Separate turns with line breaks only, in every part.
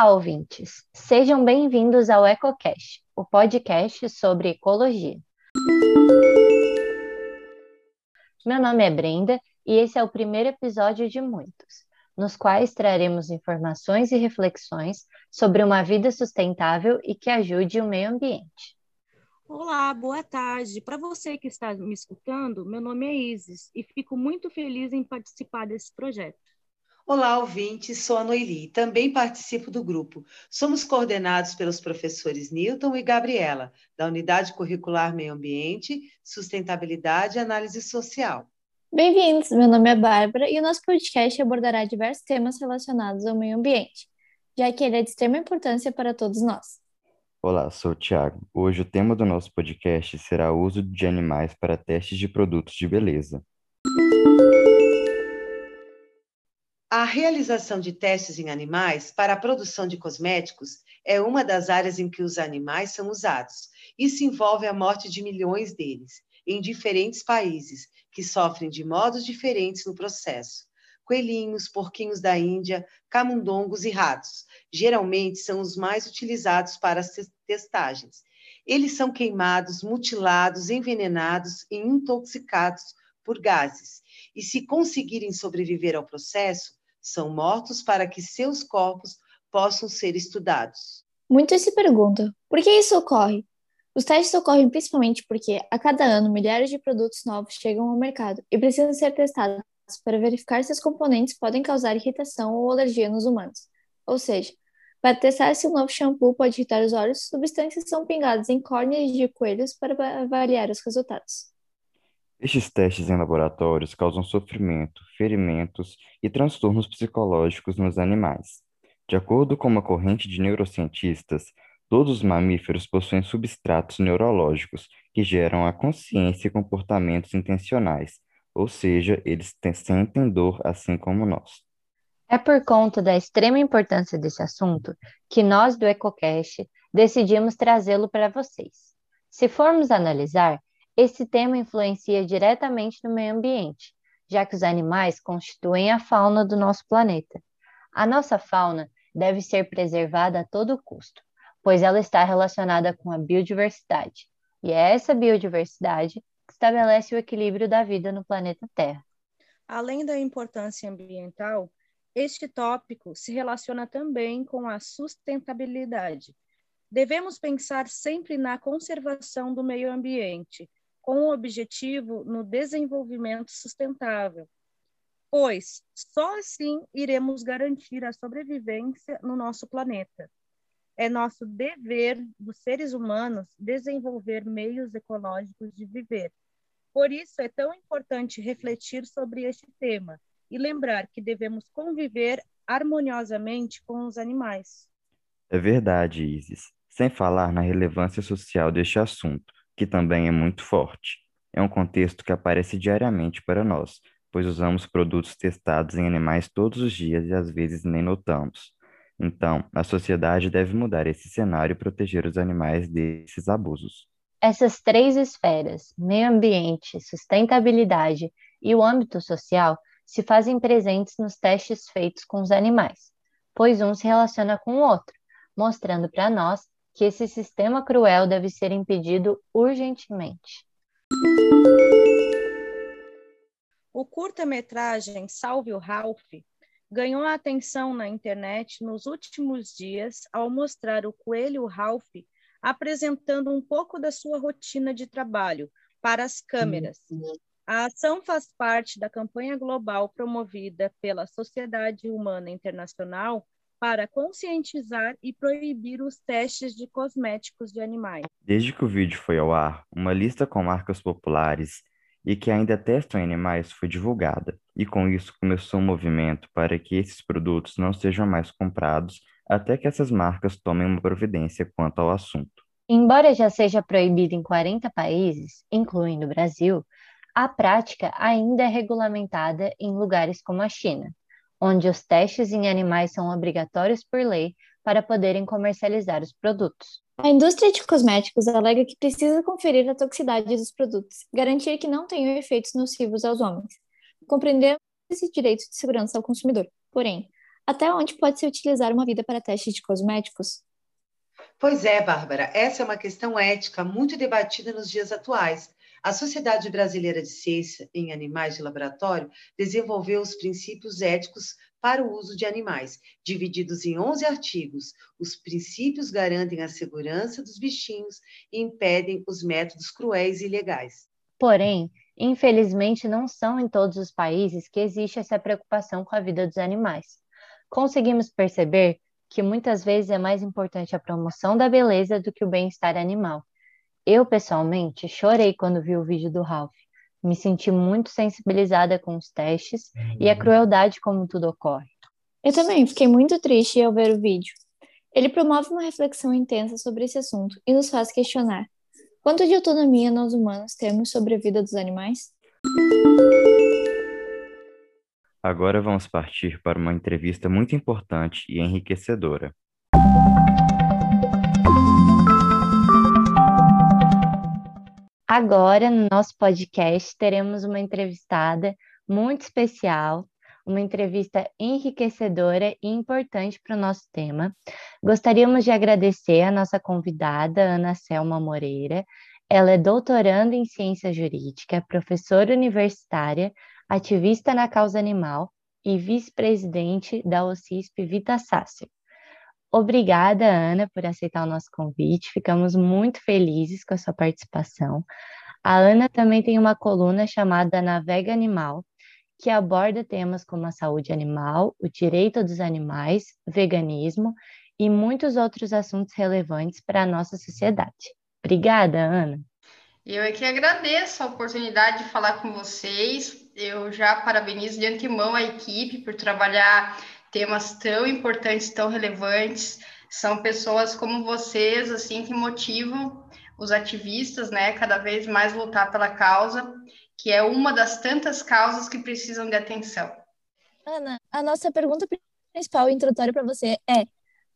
Olá, ouvintes! Sejam bem-vindos ao EcoCast, o podcast sobre ecologia. Meu nome é Brenda e esse é o primeiro episódio de muitos, nos quais traremos informações e reflexões sobre uma vida sustentável e que ajude o meio ambiente.
Olá, boa tarde. Para você que está me escutando, meu nome é Isis e fico muito feliz em participar desse projeto.
Olá, ouvintes, sou a Noeli, também participo do grupo. Somos coordenados pelos professores Newton e Gabriela, da Unidade Curricular Meio Ambiente, Sustentabilidade e Análise Social.
Bem-vindos, meu nome é Bárbara e o nosso podcast abordará diversos temas relacionados ao meio ambiente, já que ele é de extrema importância para todos nós.
Olá, sou o Thiago. Hoje o tema do nosso podcast será o uso de animais para testes de produtos de beleza.
A realização de testes em animais para a produção de cosméticos é uma das áreas em que os animais são usados. Isso envolve a morte de milhões deles, em diferentes países, que sofrem de modos diferentes no processo. Coelhinhos, porquinhos da Índia, camundongos e ratos, geralmente são os mais utilizados para as testagens. Eles são queimados, mutilados, envenenados e intoxicados por gases. E se conseguirem sobreviver ao processo, são mortos para que seus corpos possam ser estudados.
Muitos se perguntam por que isso ocorre? Os testes ocorrem principalmente porque, a cada ano, milhares de produtos novos chegam ao mercado e precisam ser testados para verificar se os componentes podem causar irritação ou alergia nos humanos. Ou seja, para testar se o novo shampoo pode irritar os olhos, substâncias são pingadas em córneas de coelhos para avaliar os resultados.
Estes testes em laboratórios causam sofrimento, ferimentos e transtornos psicológicos nos animais. De acordo com uma corrente de neurocientistas, todos os mamíferos possuem substratos neurológicos que geram a consciência e comportamentos intencionais, ou seja, eles sentem dor assim como nós.
É por conta da extrema importância desse assunto que nós do EcoCast decidimos trazê-lo para vocês. Se formos analisar, esse tema influencia diretamente no meio ambiente, já que os animais constituem a fauna do nosso planeta. A nossa fauna deve ser preservada a todo custo, pois ela está relacionada com a biodiversidade, e é essa biodiversidade que estabelece o equilíbrio da vida no planeta Terra.
Além da importância ambiental, este tópico se relaciona também com a sustentabilidade. Devemos pensar sempre na conservação do meio ambiente, com o objetivo no desenvolvimento sustentável, pois só assim iremos garantir a sobrevivência no nosso planeta. É nosso dever dos seres humanos desenvolver meios ecológicos de viver. Por isso é tão importante refletir sobre este tema e lembrar que devemos conviver harmoniosamente com os animais.
É verdade, Isis. Sem falar na relevância social deste assunto que também é muito forte. É um contexto que aparece diariamente para nós, pois usamos produtos testados em animais todos os dias e às vezes nem notamos. Então, a sociedade deve mudar esse cenário e proteger os animais desses abusos.
Essas três esferas, meio ambiente, sustentabilidade e o âmbito social, se fazem presentes nos testes feitos com os animais, pois um se relaciona com o outro, mostrando para nós que esse sistema cruel deve ser impedido urgentemente.
O curta-metragem Salve o Ralph ganhou atenção na internet nos últimos dias ao mostrar o coelho Ralph apresentando um pouco da sua rotina de trabalho para as câmeras. A ação faz parte da campanha global promovida pela Sociedade Humana Internacional para conscientizar e proibir os testes de cosméticos de animais.
Desde que o vídeo foi ao ar, uma lista com marcas populares e que ainda testam animais foi divulgada, e com isso começou um movimento para que esses produtos não sejam mais comprados até que essas marcas tomem uma providência quanto ao assunto.
Embora já seja proibido em 40 países, incluindo o Brasil, a prática ainda é regulamentada em lugares como a China onde os testes em animais são obrigatórios por lei para poderem comercializar os produtos.
A indústria de cosméticos alega que precisa conferir a toxicidade dos produtos, garantir que não tenham efeitos nocivos aos homens, compreender esse direito de segurança ao consumidor. Porém, Até onde pode se utilizar uma vida para testes de cosméticos?
Pois é, Bárbara, essa é uma questão ética muito debatida nos dias atuais. A Sociedade Brasileira de Ciência em Animais de Laboratório desenvolveu os princípios éticos para o uso de animais, divididos em 11 artigos. Os princípios garantem a segurança dos bichinhos e impedem os métodos cruéis e ilegais.
Porém, infelizmente, não são em todos os países que existe essa preocupação com a vida dos animais. Conseguimos perceber que muitas vezes é mais importante a promoção da beleza do que o bem-estar animal. Eu, pessoalmente, chorei quando vi o vídeo do Ralph. Me senti muito sensibilizada com os testes e a crueldade como tudo ocorre.
Eu também fiquei muito triste ao ver o vídeo. Ele promove uma reflexão intensa sobre esse assunto e nos faz questionar: quanto de autonomia nós humanos temos sobre a vida dos animais?
Agora vamos partir para uma entrevista muito importante e enriquecedora.
Agora, no nosso podcast, teremos uma entrevistada muito especial, uma entrevista enriquecedora e importante para o nosso tema. Gostaríamos de agradecer a nossa convidada, Ana Selma Moreira. Ela é doutoranda em ciência jurídica, professora universitária, ativista na causa animal e vice-presidente da OCISP Vita Sácio. Obrigada, Ana, por aceitar o nosso convite. Ficamos muito felizes com a sua participação. A Ana também tem uma coluna chamada Navega Animal, que aborda temas como a saúde animal, o direito dos animais, veganismo e muitos outros assuntos relevantes para a nossa sociedade. Obrigada, Ana.
Eu é que agradeço a oportunidade de falar com vocês. Eu já parabenizo de antemão a equipe por trabalhar temas tão importantes, tão relevantes. São pessoas como vocês, assim, que motivam os ativistas, né, cada vez mais lutar pela causa, que é uma das tantas causas que precisam de atenção.
Ana, a nossa pergunta principal e introdutória para você é: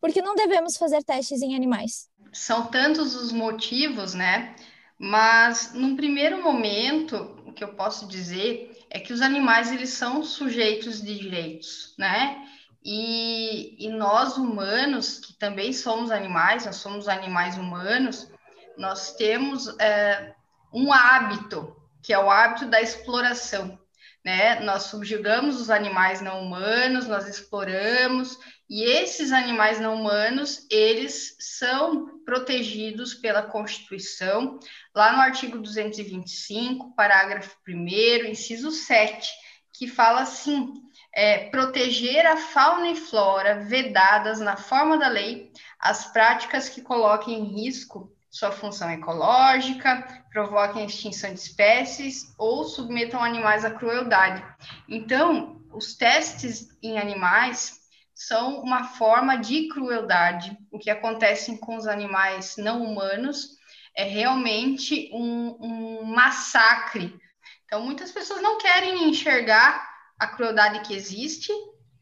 por que não devemos fazer testes em animais?
São tantos os motivos, né? Mas num primeiro momento, o que eu posso dizer é que os animais eles são sujeitos de direitos, né? E, e nós humanos, que também somos animais, nós somos animais humanos, nós temos é, um hábito, que é o hábito da exploração. Né? Nós subjugamos os animais não humanos, nós exploramos, e esses animais não humanos, eles são protegidos pela Constituição, lá no artigo 225, parágrafo 1 inciso 7, que fala assim: é, proteger a fauna e flora vedadas na forma da lei as práticas que coloquem em risco sua função ecológica, provoquem extinção de espécies ou submetam animais à crueldade. Então, os testes em animais são uma forma de crueldade. O que acontece com os animais não humanos é realmente um, um massacre. Então, muitas pessoas não querem enxergar a crueldade que existe,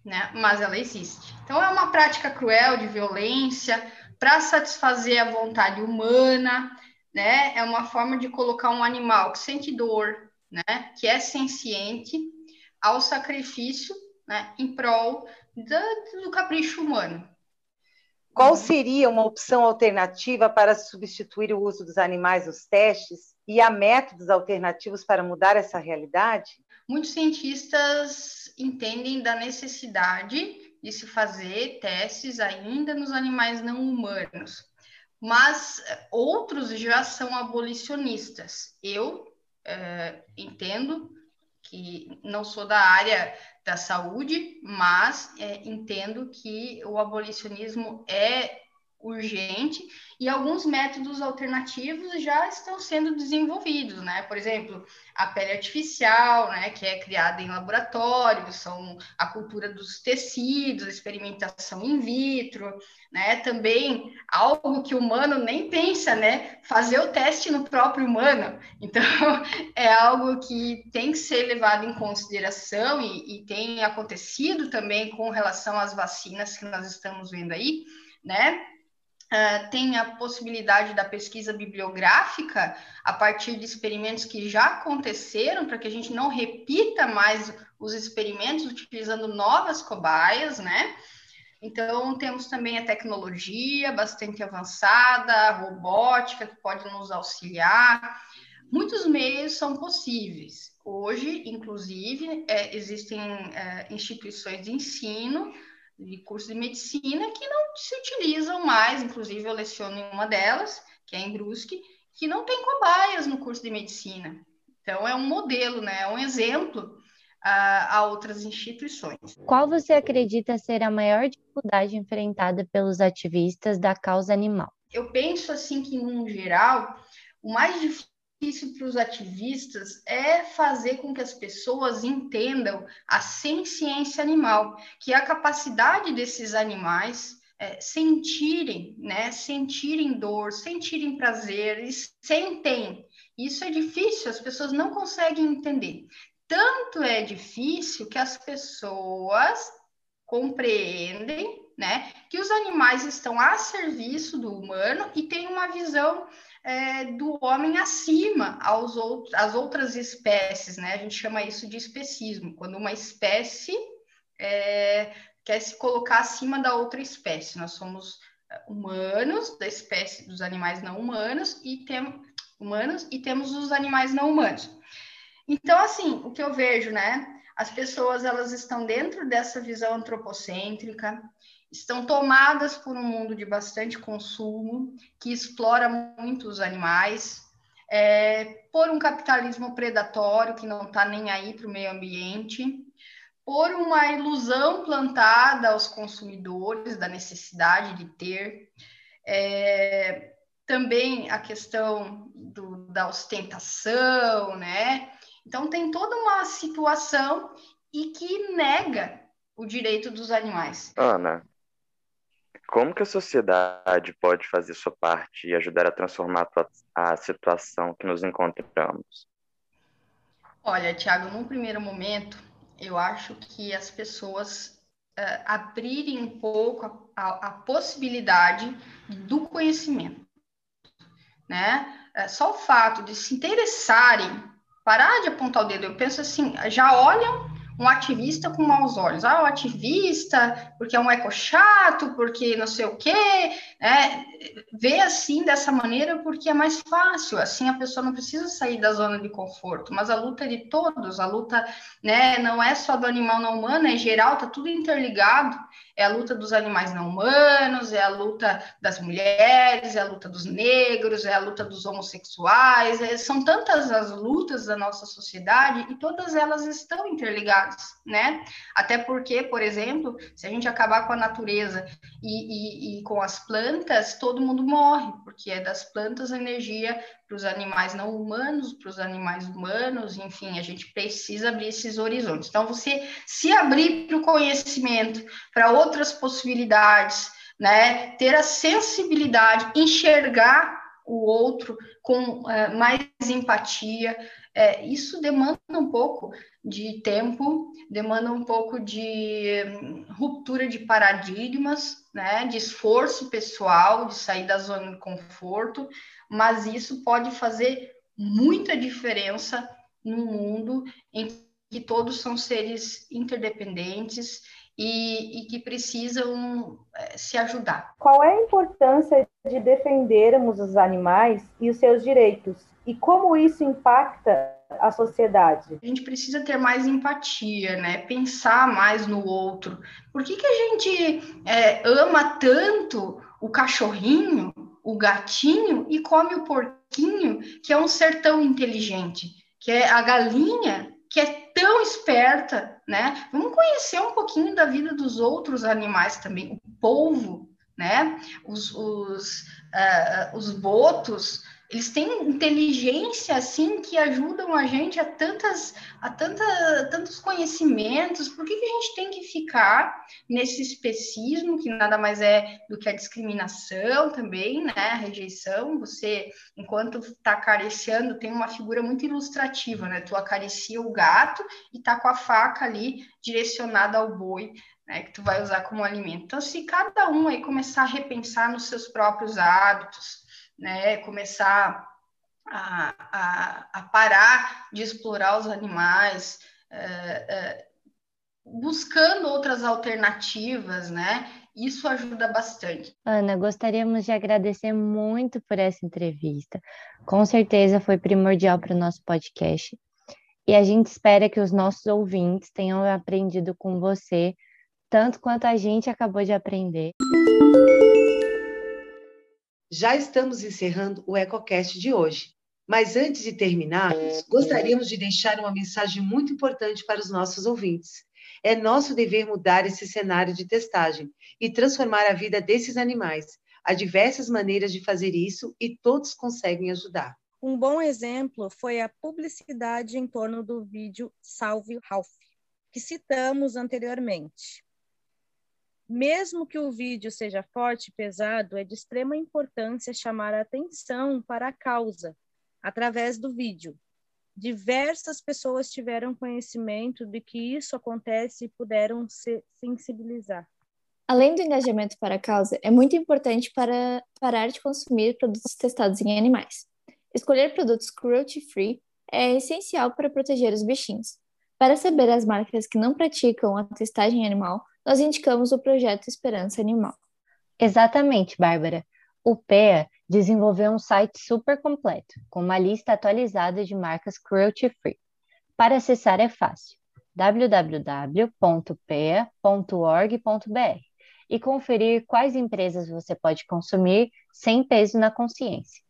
né? Mas ela existe. Então é uma prática cruel de violência para satisfazer a vontade humana, né? É uma forma de colocar um animal que sente dor, né? Que é senciente ao sacrifício, né? Em prol do, do capricho humano.
Qual seria uma opção alternativa para substituir o uso dos animais nos testes? E há métodos alternativos para mudar essa realidade?
Muitos cientistas entendem da necessidade de se fazer testes ainda nos animais não humanos, mas eh, outros já são abolicionistas. Eu é, entendo que não sou da área da saúde, mas é, entendo que o abolicionismo é urgente e alguns métodos alternativos já estão sendo desenvolvidos, né? Por exemplo, a pele artificial, né, que é criada em laboratório, são a cultura dos tecidos, experimentação in vitro, né? Também algo que o humano nem pensa, né? Fazer o teste no próprio humano. Então, é algo que tem que ser levado em consideração e, e tem acontecido também com relação às vacinas que nós estamos vendo aí, né? Uh, tem a possibilidade da pesquisa bibliográfica a partir de experimentos que já aconteceram, para que a gente não repita mais os experimentos utilizando novas cobaias, né? Então, temos também a tecnologia bastante avançada, a robótica, que pode nos auxiliar. Muitos meios são possíveis. Hoje, inclusive, é, existem é, instituições de ensino de curso de medicina que não se utilizam mais, inclusive eu leciono em uma delas, que é em Brusque, que não tem cobaias no curso de medicina. Então, é um modelo, né? é um exemplo a, a outras instituições.
Qual você acredita ser a maior dificuldade enfrentada pelos ativistas da causa animal?
Eu penso assim que, no geral, o mais difícil para os ativistas é fazer com que as pessoas entendam a ciência animal, que é a capacidade desses animais é, sentirem, né, sentirem dor, sentirem prazer, sentem. Isso é difícil, as pessoas não conseguem entender. Tanto é difícil que as pessoas compreendem, né, que os animais estão a serviço do humano e têm uma visão é, do homem acima aos outros, às outras espécies, né? A gente chama isso de especismo, quando uma espécie é, quer se colocar acima da outra espécie. Nós somos é, humanos, da espécie dos animais não humanos, e tem, humanos, e temos os animais não humanos. Então, assim, o que eu vejo, né? As pessoas elas estão dentro dessa visão antropocêntrica, estão tomadas por um mundo de bastante consumo, que explora muito os animais, é, por um capitalismo predatório que não está nem aí para o meio ambiente, por uma ilusão plantada aos consumidores da necessidade de ter, é, também a questão do, da ostentação, né? Então, tem toda uma situação e que nega o direito dos animais.
Ana, como que a sociedade pode fazer sua parte e ajudar a transformar a situação que nos encontramos?
Olha, Tiago, num primeiro momento, eu acho que as pessoas uh, abrirem um pouco a, a, a, possibilidade do conhecimento, né? Uh, só o fato de se interessarem parar de apontar o dedo. Eu penso assim, já olham um ativista com maus olhos. Ah, o ativista, porque é um eco chato, porque não sei o quê, né? Vê assim dessa maneira porque é mais fácil. Assim a pessoa não precisa sair da zona de conforto. Mas a luta é de todos, a luta, né, não é só do animal não humano, é geral, tá tudo interligado é a luta dos animais não humanos, é a luta das mulheres, é a luta dos negros, é a luta dos homossexuais, é, são tantas as lutas da nossa sociedade e todas elas estão interligadas, né? Até porque, por exemplo, se a gente acabar com a natureza e, e, e com as plantas, todo mundo morre, porque é das plantas a energia para os animais não humanos, para os animais humanos, enfim, a gente precisa abrir esses horizontes. Então, você se abrir para o conhecimento, para outras possibilidades, né? Ter a sensibilidade, enxergar o outro com é, mais empatia, é, isso demanda um pouco de tempo, demanda um pouco de hum, ruptura de paradigmas, né, de esforço pessoal, de sair da zona de conforto, mas isso pode fazer muita diferença no mundo em que todos são seres interdependentes e, e que precisam é, se ajudar.
Qual é a importância de defendermos os animais e os seus direitos? E como isso impacta a sociedade?
A gente precisa ter mais empatia, né? Pensar mais no outro. Por que, que a gente é, ama tanto o cachorrinho, o gatinho e come o porquinho, que é um ser tão inteligente, que é a galinha, que é tão esperta, né? Vamos conhecer um pouquinho da vida dos outros animais também, o polvo, né? Os, os, uh, os botos, eles têm inteligência assim que ajudam a gente a tantas a tanta, tantos conhecimentos. Por que, que a gente tem que ficar nesse especismo que nada mais é do que a discriminação também, né? A rejeição. Você, enquanto está acariciando, tem uma figura muito ilustrativa, né? Tu acaricia o gato e tá com a faca ali direcionada ao boi né, que tu vai usar como alimento. Então, se cada um aí começar a repensar nos seus próprios hábitos, né, começar a, a, a parar de explorar os animais, é, é, buscando outras alternativas, né? Isso ajuda bastante.
Ana, gostaríamos de agradecer muito por essa entrevista. Com certeza foi primordial para o nosso podcast. E a gente espera que os nossos ouvintes tenham aprendido com você tanto quanto a gente acabou de aprender.
Já estamos encerrando o EcoCast de hoje. Mas antes de terminarmos, gostaríamos de deixar uma mensagem muito importante para os nossos ouvintes. É nosso dever mudar esse cenário de testagem e transformar a vida desses animais. Há diversas maneiras de fazer isso e todos conseguem ajudar.
Um bom exemplo foi a publicidade em torno do vídeo Salve Ralph, que citamos anteriormente. Mesmo que o vídeo seja forte e pesado, é de extrema importância chamar a atenção para a causa através do vídeo. Diversas pessoas tiveram conhecimento de que isso acontece e puderam se sensibilizar.
Além do engajamento para a causa, é muito importante para parar de consumir produtos testados em animais. Escolher produtos cruelty-free é essencial para proteger os bichinhos. Para saber as marcas que não praticam a testagem animal, nós indicamos o projeto Esperança Animal.
Excellent, Bárbara. O PEA desenvolveu um site super completo, com uma lista atualizada de marcas cruelty-free. Para acessar é fácil www.pea.org.br e conferir quais empresas você pode consumir sem peso na consciência.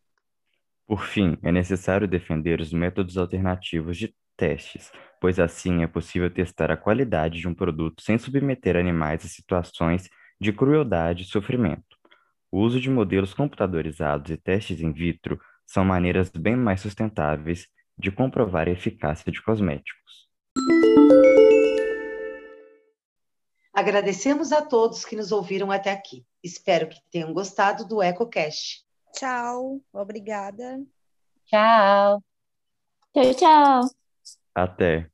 Por fim, é necessário defender os métodos alternativos de testes, pois assim é possível testar a qualidade de um produto sem submeter animais a situações de crueldade e sofrimento. O uso de modelos computadorizados e testes in vitro são maneiras bem mais sustentáveis de comprovar a eficácia de cosméticos.
Agradecemos a todos que nos ouviram até aqui. Espero que tenham gostado do EcoCast.
Tchau, obrigada.
Tchau.
Tchau, tchau.
Até.